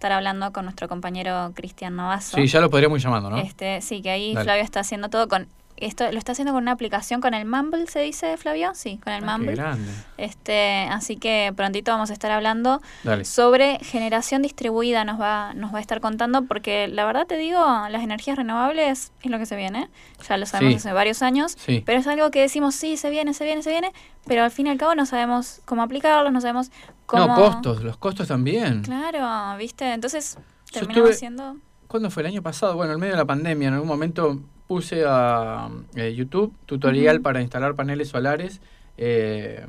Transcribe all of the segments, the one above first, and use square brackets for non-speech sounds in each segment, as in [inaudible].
estar hablando con nuestro compañero Cristian Navazo. Sí, ya lo podríamos ir llamando, ¿no? Este, sí, que ahí Flavio está haciendo todo con esto lo está haciendo con una aplicación con el Mumble, ¿se dice, Flavio? Sí, con el ah, Mumble. Qué grande. Este, así que prontito vamos a estar hablando sobre generación distribuida, nos va, nos va a estar contando, porque la verdad te digo, las energías renovables es lo que se viene, ya lo sabemos hace varios años, pero es algo que decimos, sí, se viene, se viene, se viene, pero al fin y al cabo no sabemos cómo aplicarlo, no sabemos cómo... No, costos, los costos también. Claro, ¿viste? Entonces terminamos siendo... ¿Cuándo fue el año pasado? Bueno, en medio de la pandemia, en algún momento puse a eh, YouTube tutorial para instalar paneles solares, eh,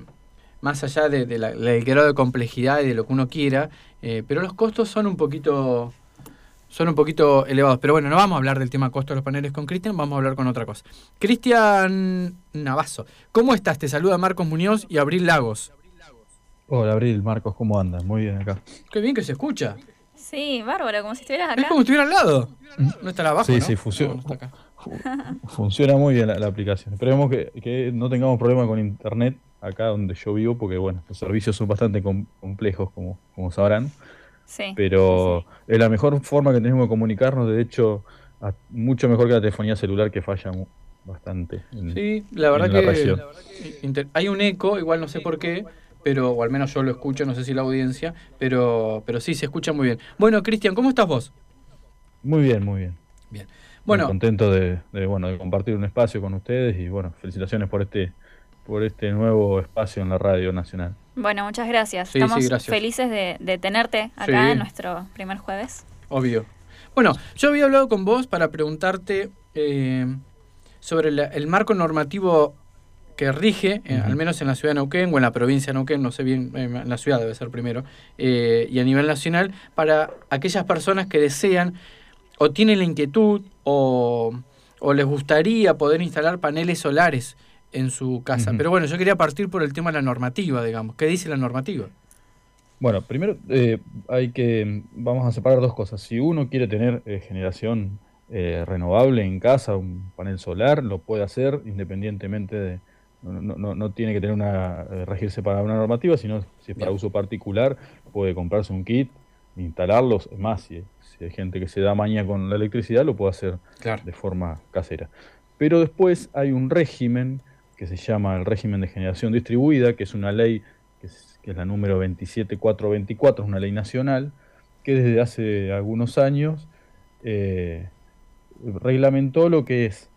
más allá de, del grado de complejidad y de lo que uno quiera, eh, pero los costos son un poquito son un poquito elevados. Pero bueno, no vamos a hablar del tema costo de los paneles con Cristian, vamos a hablar con otra cosa. Cristian Navazo, ¿cómo estás? Te saluda Marcos Muñoz y Abril Lagos. Hola Abril, Marcos, ¿cómo andas? Muy bien acá. Qué bien que se escucha. Sí, bárbaro, como si estuvieras acá. Es como si estuviera al lado. No está abajo. Sí, sí, funciona. Funciona muy bien la, aplicación. Esperemos que, no tengamos problemas con internet acá donde yo vivo, porque bueno, los servicios son bastante complejos, como, como sabrán. Sí, Pero es la mejor forma que tenemos de comunicarnos, de hecho, mucho mejor que la telefonía celular que falla bastante. sí, la verdad, que, hay un eco, igual no sé por qué, pero o al menos yo lo escucho, no sé si la audiencia, pero, pero sí, se escucha muy bien. Bueno, Cristian, ¿cómo estás vos? Muy bien, muy bien. Bien. Bueno, contento de, bueno, de compartir un espacio con ustedes y bueno, felicitaciones por este por este nuevo espacio en la Radio Nacional. Bueno, muchas gracias. Estamos felices de, tenerte acá en nuestro primer jueves. Obvio. Bueno, yo había hablado con vos para preguntarte eh, sobre el marco normativo que rige, eh, al menos en la ciudad de Neuquén o en la provincia de Neuquén, no sé bien, eh, en la ciudad debe ser primero, y a nivel nacional, para aquellas personas que desean o tienen la inquietud o, les gustaría poder instalar paneles solares en su casa. Pero bueno, yo quería partir por el tema de la normativa, digamos. ¿Qué dice la normativa? Bueno, primero eh, hay que, vamos a separar dos cosas. Si uno quiere tener eh, generación eh, renovable en casa, un panel solar, lo puede hacer independientemente de, no, no, tiene que tener una, regirse para una normativa, sino si es para uso particular, puede comprarse un kit, instalarlos, más si hay gente que se da maña con la electricidad, lo puede hacer de forma casera. Pero después hay un régimen que se llama el régimen de generación distribuida, que es una ley que es, la número 27424, es una ley nacional, que desde hace algunos años eh, reglamentó lo que es,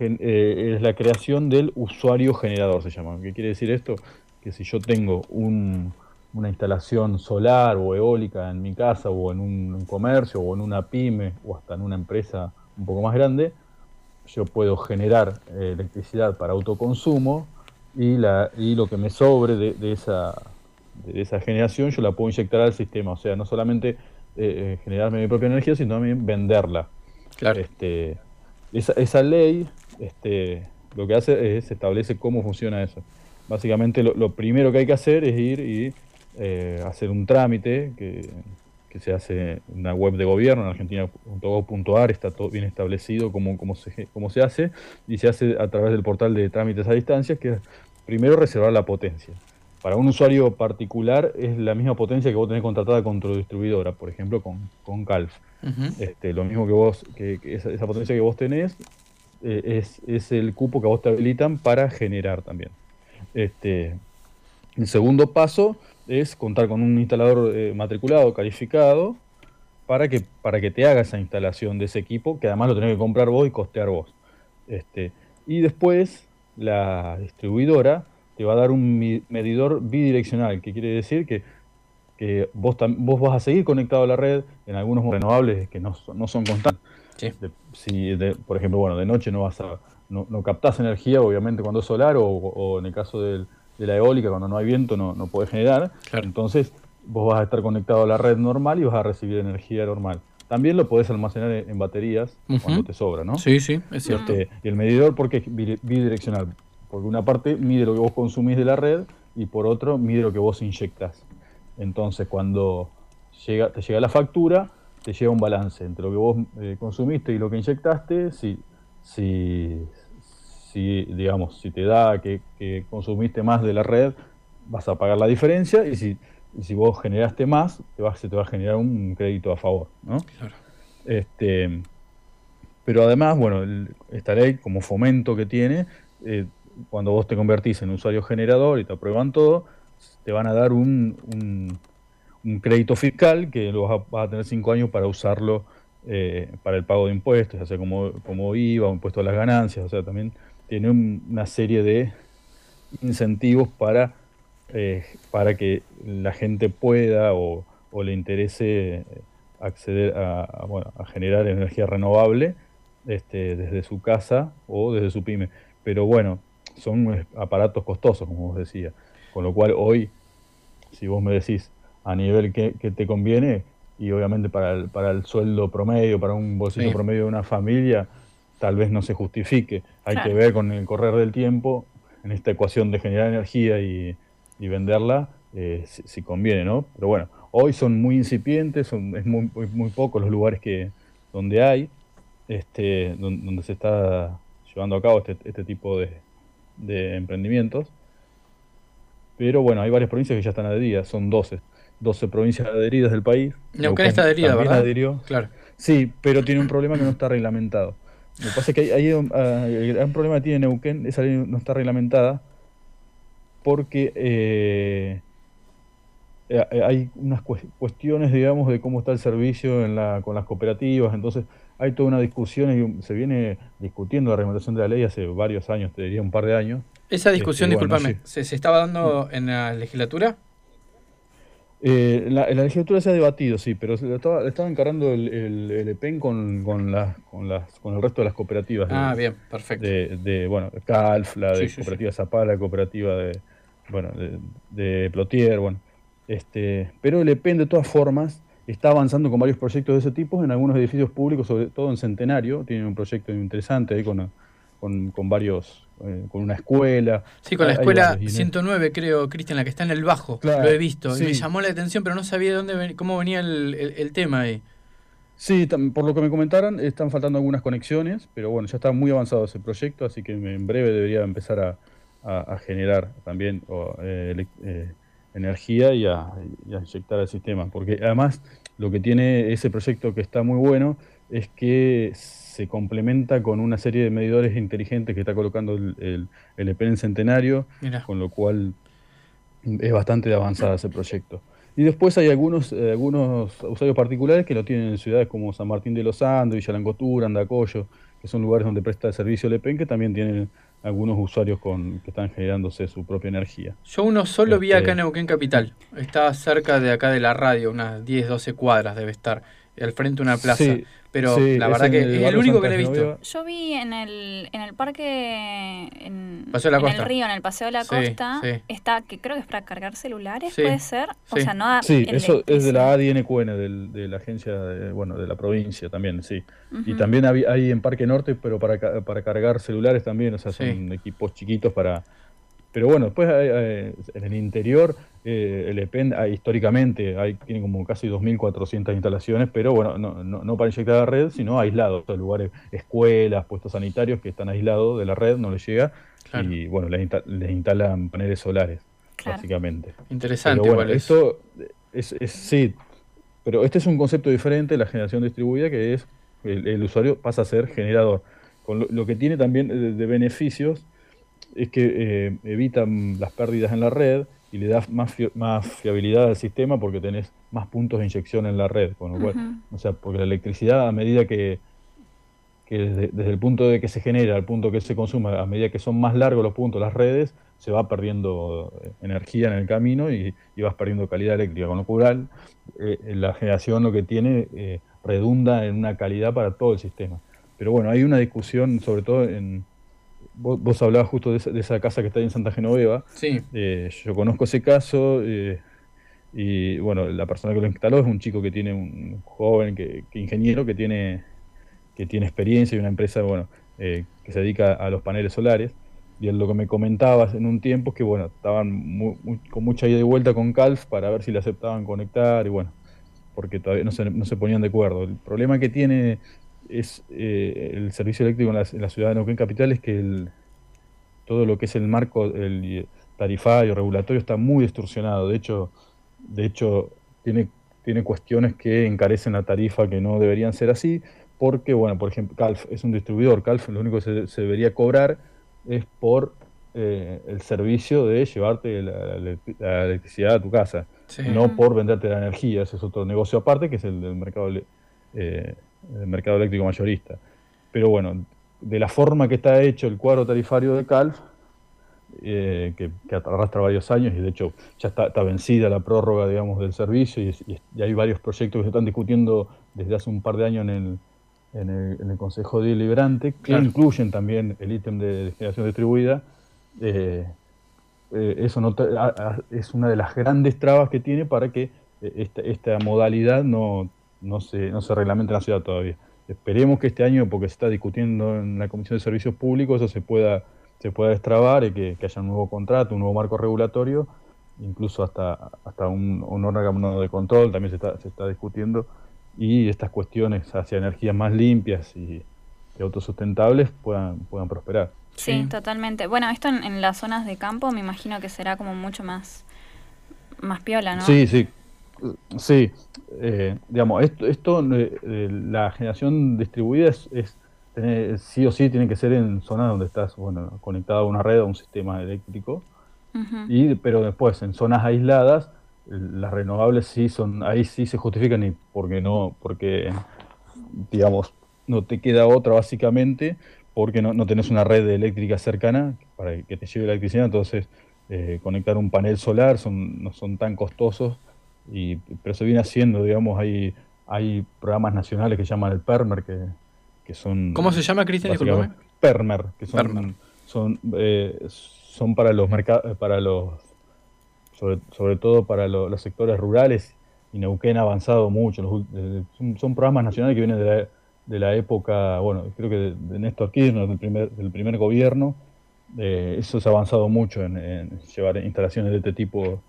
eh, es la creación del usuario generador, se llama. ¿Qué quiere decir esto? Que si yo tengo un, una instalación solar o eólica en mi casa o en un, comercio o en una pyme o hasta en una empresa un poco más grande, yo puedo generar eh, electricidad para autoconsumo y, la, y lo que me sobre de, esa, de esa generación yo la puedo inyectar al sistema. O sea, no solamente eh, eh, generarme mi propia energía, sino también venderla. Claro. Este, esa, esa ley este, lo que hace es establece cómo funciona eso. Básicamente lo, lo primero que hay que hacer es ir y eh, hacer un trámite que, se hace en una web de gobierno, en argentina.gov.ar, está todo bien establecido cómo, cómo, se, cómo se hace, y se hace a través del portal de trámites a distancia, que es primero reservar la potencia. Para un usuario particular es la misma potencia que vos tenés contratada con tu distribuidora, por ejemplo con, con Calf. este, lo mismo que vos, que, esa, potencia que vos tenés eh, es, es, el cupo que vos te habilitan para generar también. Este, el segundo paso es contar con un instalador eh, matriculado, calificado, para que, para que te haga esa instalación de ese equipo, que además lo tenés que comprar vos y costear vos. Este, y después la distribuidora te va a dar un medidor bidireccional, que quiere decir que, vos, vos vas a seguir conectado a la red en algunos renovables que no, no son constantes. si por ejemplo, bueno, de noche no vas a, no, no captás energía, obviamente cuando es solar, o en el caso del, de la eólica, cuando no hay viento no, no puede generar. Entonces vos vas a estar conectado a la red normal y vas a recibir energía normal. También lo podés almacenar en baterías cuando te sobra, ¿no? Sí, sí, es cierto. Este, y el medidor, porque es bidireccional? Porque una parte mide lo que vos consumís de la red y por otro mide lo que vos inyectas. Entonces, cuando llega, te llega la factura, te llega un balance entre lo que vos eh, consumiste y lo que inyectaste. Si, si, si, digamos, si te da que, consumiste más de la red, vas a pagar la diferencia y si, y si vos generaste más, te va, se te va a generar un crédito a favor, ¿no? Este, pero además, bueno, esta ley, como fomento que tiene, eh, cuando vos te convertís en usuario generador y te aprueban todo, te van a dar un, un, crédito fiscal que lo vas a, tener cinco años para usarlo eh, para el pago de impuestos, ya sea como, como IVA o impuesto a las ganancias, o sea, también tiene una serie de incentivos para, eh, para que la gente pueda o, le interese acceder a, bueno, a generar energía renovable este, desde su casa o desde su pyme. Pero bueno, son aparatos costosos, como vos decía. Con lo cual hoy, si vos me decís a nivel que, te conviene, y obviamente para el, para el sueldo promedio, para un bolsillo promedio de una familia, tal vez no se justifique. Hay que ver con el correr del tiempo, en esta ecuación de generar energía y, venderla, eh, si, conviene, ¿no? Pero bueno, hoy son muy incipientes, son, es muy, muy, pocos los lugares que donde hay, este, donde, se está llevando a cabo este, este tipo de, de emprendimientos. Pero bueno, hay varias provincias que ya están adheridas, son 12. 12 provincias adheridas del país. Neuquén está adherida, ¿verdad? Claro. Sí, pero tiene un problema que no está reglamentado. Lo que pasa es que hay, un, ah, el gran problema que tiene Neuquén, esa ley no está reglamentada porque eh, eh, hay unas cuestiones, digamos, de cómo está el servicio en la, con las cooperativas, entonces hay toda una discusión y se viene discutiendo la reglamentación de la ley hace varios años, te diría un par de años. Esa discusión, este, discúlpame, ¿se, estaba dando en la legislatura? Eh, la, la legislatura se ha debatido, sí, pero se estaba, estaba encarando el, el, EPEN con, con, con, las, con el resto de las cooperativas. Ah, bien, perfecto. De, bueno, CALF, la de cooperativa Zapala, la cooperativa de, bueno, de, de Plotier, bueno. Este, pero el EPEN, de todas formas, está avanzando con varios proyectos de ese tipo en algunos edificios públicos, sobre todo en Centenario. Tiene un proyecto interesante ahí con, con, varios, eh, con una escuela. Sí, con la escuela 109, creo, Cristian, la que está en el Bajo. lo he visto. Y me llamó la atención, pero no sabía dónde cómo venía el, tema ahí. Sí, por lo que me comentaron, están faltando algunas conexiones, pero bueno, ya está muy avanzado ese proyecto, así que en breve debería empezar a, generar también eh, eh, energía y a, inyectar al sistema. Porque además lo que tiene ese proyecto que está muy bueno es que se complementa con una serie de medidores inteligentes que está colocando el, el, EPN Centenario, con lo cual es bastante avanzado ese proyecto. Y después hay algunos, eh, algunos usuarios particulares que lo tienen en ciudades como San Martín de los Andes, Villa Langostura, Andacoyo, que son lugares donde presta el servicio el EPEN, que también tienen algunos usuarios con, que están generándose su propia energía. Yo uno solo vi acá en este, Neuquén Capital. Está cerca de acá de la radio, unas 10, 12 cuadras debe estar, al frente de una plaza. Pero la verdad que es el único que le he visto. Yo vi en el, en el parque, en, el río, en el Paseo de la Costa, está, que creo que es para cargar celulares, puede ser. O sea, no Sí, eso es de la ADNQN, del, de la agencia, de, bueno, de la provincia también, sí. Y también hay, en Parque Norte, pero para, para cargar celulares también, o sea, son equipos chiquitos para pero bueno, después en el interior, eh, el EPEN ah, históricamente hay, tiene como casi 2.400 instalaciones, pero bueno, no, no, para inyectar la red, sino aislados, o lugares, escuelas, puestos sanitarios que están aislados de la red, no les llega, y bueno, les, instalan paneles solares, básicamente. Interesante, pero bueno, esto es, sí, pero este es un concepto diferente de la generación distribuida, que es el, el usuario pasa a ser generador. Con lo, que tiene también de beneficios es que eh, evitan las pérdidas en la red y le da más, más fiabilidad al sistema porque tenés más puntos de inyección en la red. Con lo o sea, porque la electricidad a medida que, desde, el punto de que se genera al punto que se consuma, a medida que son más largos los puntos, las redes, se va perdiendo eh, energía en el camino y, vas perdiendo calidad eléctrica. Con lo cual, eh, la generación lo que tiene redunda en una calidad para todo el sistema. Pero bueno, hay una discusión, sobre todo en, Vos, hablabas justo de esa, casa que está ahí en Santa Genoveva. Sí. Eh, yo conozco ese caso eh, y bueno, la persona que lo instaló es un chico que tiene un joven, que, ingeniero, que tiene, que tiene experiencia y una empresa bueno, eh, que se dedica a los paneles solares. Y él lo que me comentabas en un tiempo es que bueno, estaban con mucha ida y vuelta con Calf para ver si le aceptaban conectar y bueno, porque todavía no se, no se ponían de acuerdo. El problema que tiene es eh, el servicio eléctrico en la, ciudad de Neuquén Capital es que el, todo lo que es el marco el tarifario, regulatorio, está muy distorsionado. De hecho, de hecho, tiene, tiene cuestiones que encarecen la tarifa que no deberían ser así, porque, bueno, por ejemplo, Calf es un distribuidor, Calf lo único que se, debería cobrar es por eh, el servicio de llevarte la, electricidad a tu casa, no por venderte la energía, ese es otro negocio aparte que es el del mercado, eh, el mercado eléctrico mayorista. Pero bueno, de la forma que está hecho el cuadro tarifario de Calf, eh, que, arrastra varios años y de hecho ya está, vencida la prórroga digamos del servicio y, hay varios proyectos que se están discutiendo desde hace un par de años en el, en el, Consejo Deliberante que incluyen también el ítem de, generación distribuida. Eh, eh, eso no es una de las grandes trabas que tiene para que esta, esta modalidad no, no, se, no se reglamente en la ciudad todavía. Esperemos que este año, porque se está discutiendo en la Comisión de Servicios Públicos, eso se pueda, se pueda destrabar y que, haya un nuevo contrato, un nuevo marco regulatorio, incluso hasta, hasta un, órgano de control también se está, se está discutiendo, y estas cuestiones hacia energías más limpias y, autosustentables puedan, puedan prosperar. Sí, totalmente. Bueno, esto en, en, las zonas de campo me imagino que será como mucho más, más piola, ¿no? Sí, sí, Sí, eh, digamos, esto, esto eh, eh, la generación distribuida es, sí o sí tiene que ser en zonas donde estás bueno, conectado a una red, a un sistema eléctrico, y, pero después en zonas aisladas, las renovables sí son, ahí sí se justifican y porque no, porque digamos, no te queda otra básicamente, porque no, no tenés una red eléctrica cercana para que te lleve la electricidad, entonces conectar un panel solar son, no son tan costosos y, pero se viene haciendo, digamos, hay, hay programas nacionales que llaman el PERMER, que, que son... ¿Cómo se llama, Cristian? PERMER, que son, son, eh, son para los mercados, para los, sobre, sobre todo para los sectores rurales, y Neuquén ha avanzado mucho. Eh, son, programas nacionales que vienen de la, de la época, bueno, creo que de, Néstor Kirchner, del primer, del primer gobierno. Eh, eso se ha avanzado mucho en, en, llevar instalaciones de este tipo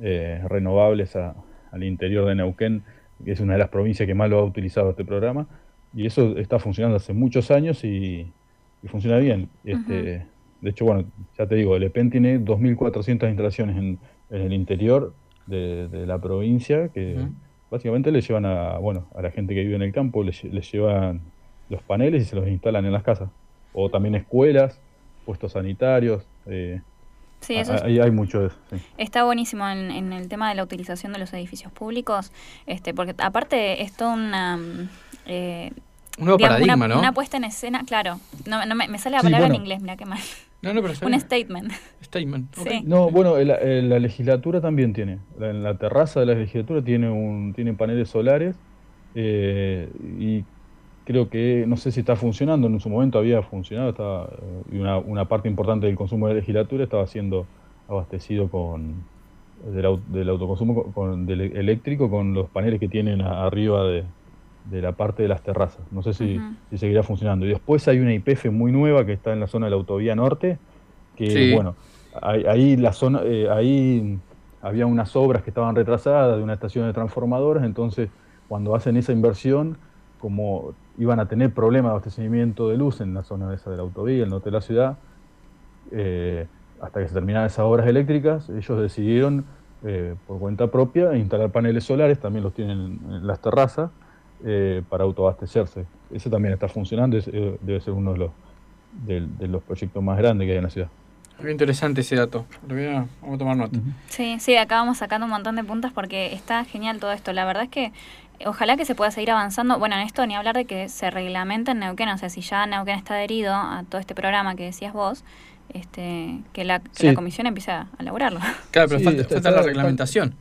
eh, renovables al interior de Neuquén, que es una de las provincias que más lo ha utilizado este programa. Y eso está funcionando hace muchos años y, funciona bien. Este, De hecho, bueno, ya te digo, el EPEN tiene 2.400 instalaciones en, el interior de, la provincia que básicamente le llevan a, bueno, a la gente que vive en el campo, les, llevan los paneles y se los instalan en las casas. O también escuelas, puestos sanitarios. Eh, Sí, eso hay, mucho de eso. Está buenísimo en, el tema de la utilización de los edificios públicos, este, porque aparte es toda una... Eh, un nuevo paradigma, una, ¿no? Una puesta en escena, claro. No, no me, sale la palabra en inglés, mira qué mal. No, no, pero [laughs] un statement. Statement. No, bueno, la legislatura también tiene. En la terraza de la legislatura tiene un tiene paneles solares eh, y creo que, no sé si está funcionando, en su momento había funcionado, estaba, eh, y una, una parte importante del consumo de legislatura estaba siendo abastecido con del, autoconsumo con, del eléctrico con los paneles que tienen arriba de, la parte de las terrazas. No sé si, seguirá funcionando. Y después hay una IPF muy nueva que está en la zona de la autovía norte, que bueno, ahí, la zona, eh, ahí había unas obras que estaban retrasadas de una estación de transformadores, entonces cuando hacen esa inversión, como iban a tener problemas de abastecimiento de luz en la zona esa de la autovía, el norte de la ciudad, eh, hasta que se terminaran esas obras eléctricas, ellos decidieron eh, por cuenta propia instalar paneles solares, también los tienen en las terrazas, eh, para autoabastecerse. Ese también está funcionando, debe ser uno de los, de, los proyectos más grandes que hay en la ciudad. Muy interesante ese dato. vamos a tomar nota. Sí, sí, acá vamos sacando un montón de puntas porque está genial todo esto. La verdad es que ojalá que se pueda seguir avanzando. Bueno, en esto ni hablar de que se reglamenta en Neuquén, o sea, si ya Neuquén está adherido a todo este programa que decías vos, este, que, la, la comisión empiece a elaborarlo. [laughs] Claro, pero falta, la reglamentación.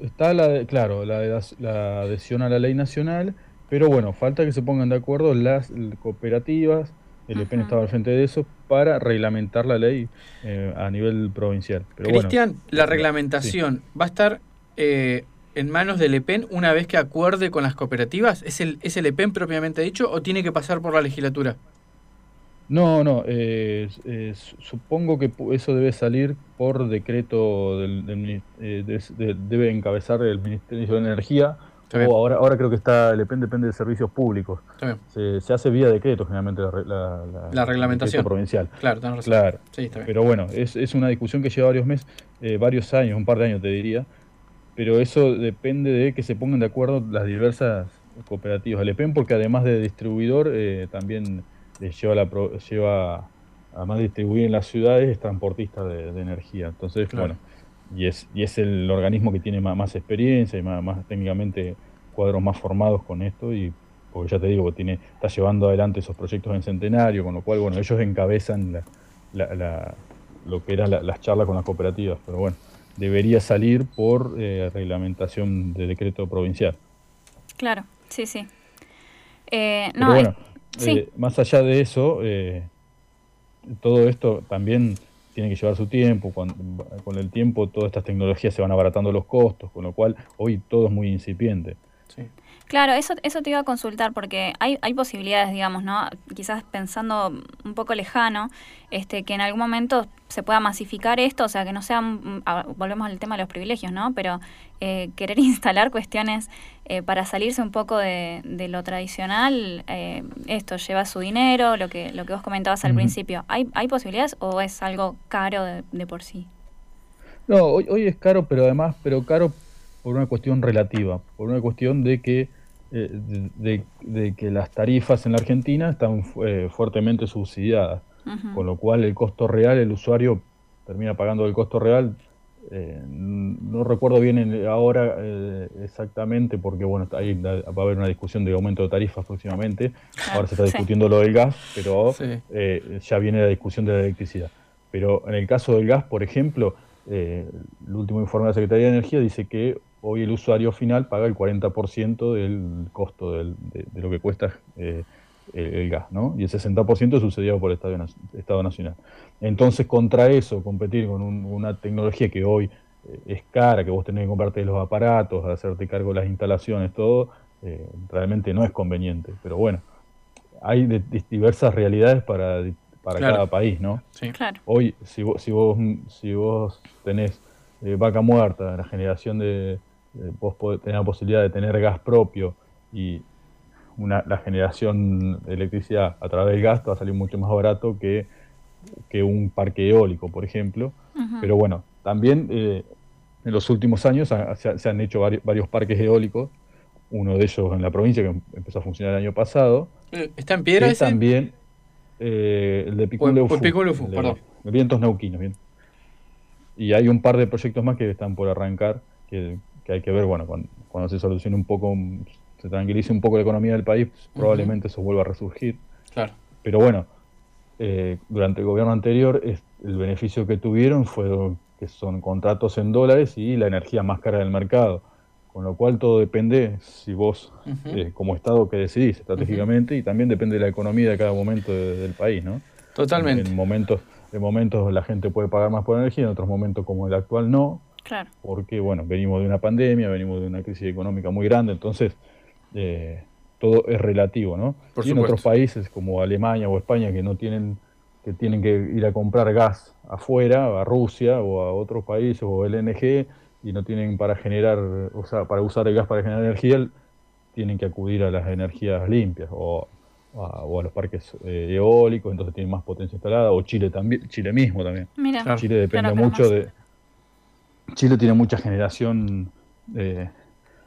Está, la, claro, la, la adhesión a la ley nacional, pero bueno, falta que se pongan de acuerdo las cooperativas, el EPEN estaba al frente de eso, para reglamentar la ley eh, a nivel provincial. Cristian, la reglamentación va a estar eh, en manos del EPEN una vez que acuerde con las cooperativas? ¿Es el, ¿Es el EPEN propiamente dicho o tiene que pasar por la legislatura? No, no, eh, supongo que eso debe salir por decreto, del, eh, debe encabezar el Ministerio de Energía, o ahora, ahora creo que está, el EPEN depende de servicios públicos. Se, se, hace vía decreto generalmente la, la, reglamentación provincial. Claro, claro. Pero bueno, es, es, una discusión que lleva varios meses, eh, varios años, un par de años te diría, pero eso depende de que se pongan de acuerdo las diversas cooperativas. El EPEN porque además de distribuidor eh, también lleva, la, lleva, además de distribuir en las ciudades, es transportista de, energía. Entonces, bueno, y es, y es el organismo que tiene más, experiencia y más, más, técnicamente cuadros más formados con esto y porque ya te digo, tiene, está llevando adelante esos proyectos en centenario, con lo cual, bueno, ellos encabezan la, lo que eran las charlas con las cooperativas, pero bueno, debería salir por eh, reglamentación de decreto provincial. Claro, sí, sí. Eh, no, bueno, eh, más allá de eso, todo esto también tiene que llevar su tiempo, con, con el tiempo todas estas tecnologías se van abaratando los costos, con lo cual hoy todo es muy incipiente. Sí. Claro, eso, eso te iba a consultar porque hay, hay posibilidades, digamos, ¿no? Quizás pensando un poco lejano, este, que en algún momento se pueda masificar esto, o sea, que no sean, volvemos al tema de los privilegios, ¿no? Pero eh, querer [laughs] instalar cuestiones eh, para salirse un poco de, de lo tradicional, eh, esto lleva su dinero, lo que, lo que vos comentabas al principio. ¿Hay, ¿Hay posibilidades o es algo caro de, de por sí? No, hoy, hoy es caro, pero además, pero caro por una cuestión relativa, por una cuestión de que eh, de, que las tarifas en la Argentina están eh, fuertemente subsidiadas, con lo cual el costo real, el usuario termina pagando el costo real. Eh, no recuerdo bien ahora exactamente porque bueno ahí va a haber una discusión de aumento de tarifas próximamente. Ahora se está discutiendo lo del gas pero ya viene la discusión de la electricidad. Pero en el caso del gas por ejemplo el último informe de la Secretaría de Energía dice que hoy el usuario final paga el 40% del costo de, lo que cuesta eh, el, gas, ¿no? Y el 60% es subsidiado por el Estado, Nacional. Entonces, contra eso, competir con una tecnología que hoy eh, es cara, que vos tenés que comprarte los aparatos, hacerte cargo de las instalaciones, todo, eh, realmente no es conveniente. Pero bueno, hay diversas realidades para, para cada país, ¿no? Sí. Claro. Hoy, si vos, si vos, si vos tenés vaca muerta, la generación de, vos podés tener la posibilidad de tener gas propio y una, la generación de electricidad a través del gas va a salir mucho más barato que, que un parque eólico, por ejemplo. Pero bueno, también eh, en los últimos años se, han hecho varios, parques eólicos, uno de ellos en la provincia que empezó a funcionar el año pasado. Eh, ¿Está en piedra ese? También el de Piculeufú. perdón. Vientos Neuquinos, bien. Y hay un par de proyectos más que están por arrancar, que que hay que ver, bueno, cuando, se solucione un poco, se tranquilice un poco la economía del país, probablemente eso vuelva a resurgir. Claro. Pero bueno, eh, durante el gobierno anterior el beneficio que tuvieron fue que son contratos en dólares y la energía más cara del mercado. Con lo cual todo depende si vos, eh, como Estado, que decidís estratégicamente y también depende de la economía de cada momento del país, ¿no? Totalmente. En, momentos, en momentos la gente puede pagar más por energía, en otros momentos como el actual no. Porque, bueno, venimos de una pandemia, venimos de una crisis económica muy grande, entonces eh, todo es relativo, ¿no? y en otros países como Alemania o España que no tienen, que tienen que ir a comprar gas afuera, a Rusia o a otros países o LNG, y no tienen para generar, o sea, para usar el gas para generar energía, tienen que acudir a las energías limpias o a, los parques eh, eólicos, entonces tienen más potencia instalada, o Chile también, Chile mismo también. Chile depende mucho de, Chile tiene mucha generación eh,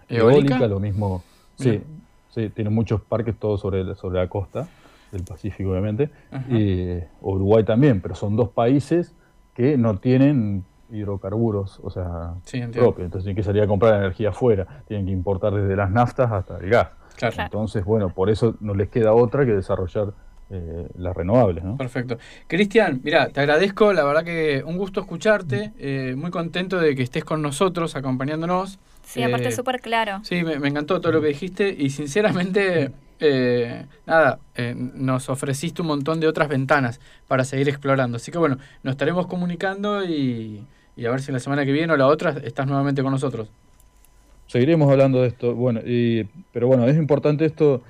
eólica, lo mismo. Sí, sí, tiene muchos parques todos sobre, sobre la costa del Pacífico, obviamente. Y Uruguay también, pero son dos países que no tienen hidrocarburos, o sea, propios. Entonces tienen que salir a comprar energía afuera. Tienen que importar desde las naftas hasta el gas. Entonces, bueno, por eso no les queda otra que desarrollar eh, las renovables. ¿no? Perfecto. Cristian, mira, te agradezco, la verdad que un gusto escucharte, eh, muy contento de que estés con nosotros, acompañándonos. Sí, aparte eh, súper claro. Sí, me, encantó todo lo que dijiste y sinceramente, nada, nos ofreciste un montón de otras ventanas para seguir explorando. Así que bueno, nos estaremos comunicando y, y a ver si la semana que viene o la otra estás nuevamente con nosotros. Seguiremos hablando de esto, bueno, y, pero bueno, es importante esto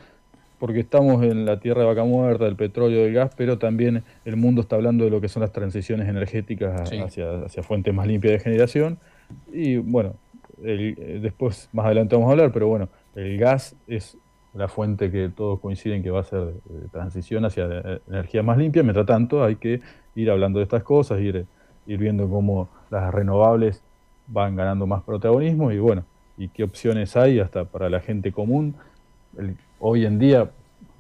porque estamos en la tierra de vaca muerta, del petróleo, del gas, pero también el mundo está hablando de lo que son las transiciones energéticas hacia, hacia, fuentes más limpias de generación. Y bueno, eh, después más adelante vamos a hablar, pero bueno, el gas es la fuente que todos coinciden que va a ser de transición hacia eh, energía más limpia. Mientras tanto, hay que ir hablando de estas cosas, ir, ir viendo cómo las renovables van ganando más protagonismo y bueno, y qué opciones hay hasta para la gente común. Hoy en día,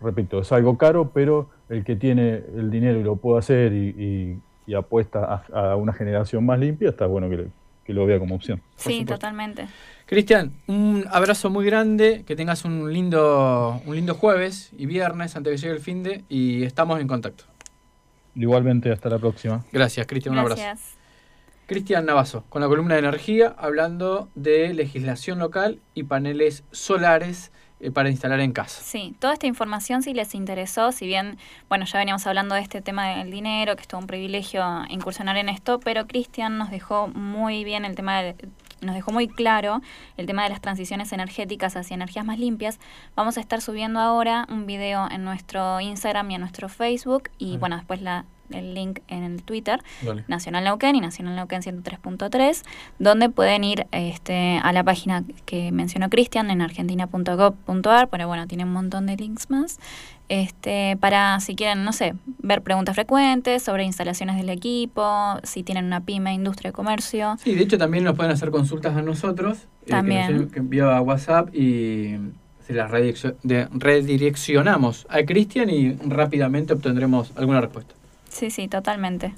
repito, es algo caro, pero el que tiene el dinero y lo puede hacer y, apuesta a, una generación más limpia, está bueno que, que lo vea como opción. Sí, totalmente. Cristian, un abrazo muy grande, que tengas un lindo, un lindo jueves y viernes antes de que llegue el fin de y estamos en contacto. Igualmente, hasta la próxima. Gracias, Cristian, un abrazo. Cristian Navazo, con la columna de energía, hablando de legislación local y paneles solares para instalar en casa. Sí, toda esta información si les interesó, si bien, bueno, ya veníamos hablando de este tema del dinero, que es todo un privilegio incursionar en esto, pero Cristian nos dejó muy bien el tema de, nos dejó muy claro el tema de las transiciones energéticas hacia energías más limpias. Vamos a estar subiendo ahora un video en nuestro Instagram y en nuestro Facebook y bueno, después la, el link en el Twitter, Nacional Neuquén y Nacional Neuquén 103.3, donde pueden ir este, a la página que mencionó Cristian en argentina.gov.ar, pero bueno, tiene un montón de links más este, para si quieren, no sé, ver preguntas frecuentes sobre instalaciones del equipo, si tienen una pyme, industria de comercio. Sí, de hecho también nos pueden hacer consultas a nosotros. Eh, también. que, envía WhatsApp y se las redireccionamos a Cristian y rápidamente obtendremos alguna respuesta. Sí, sí, totalmente.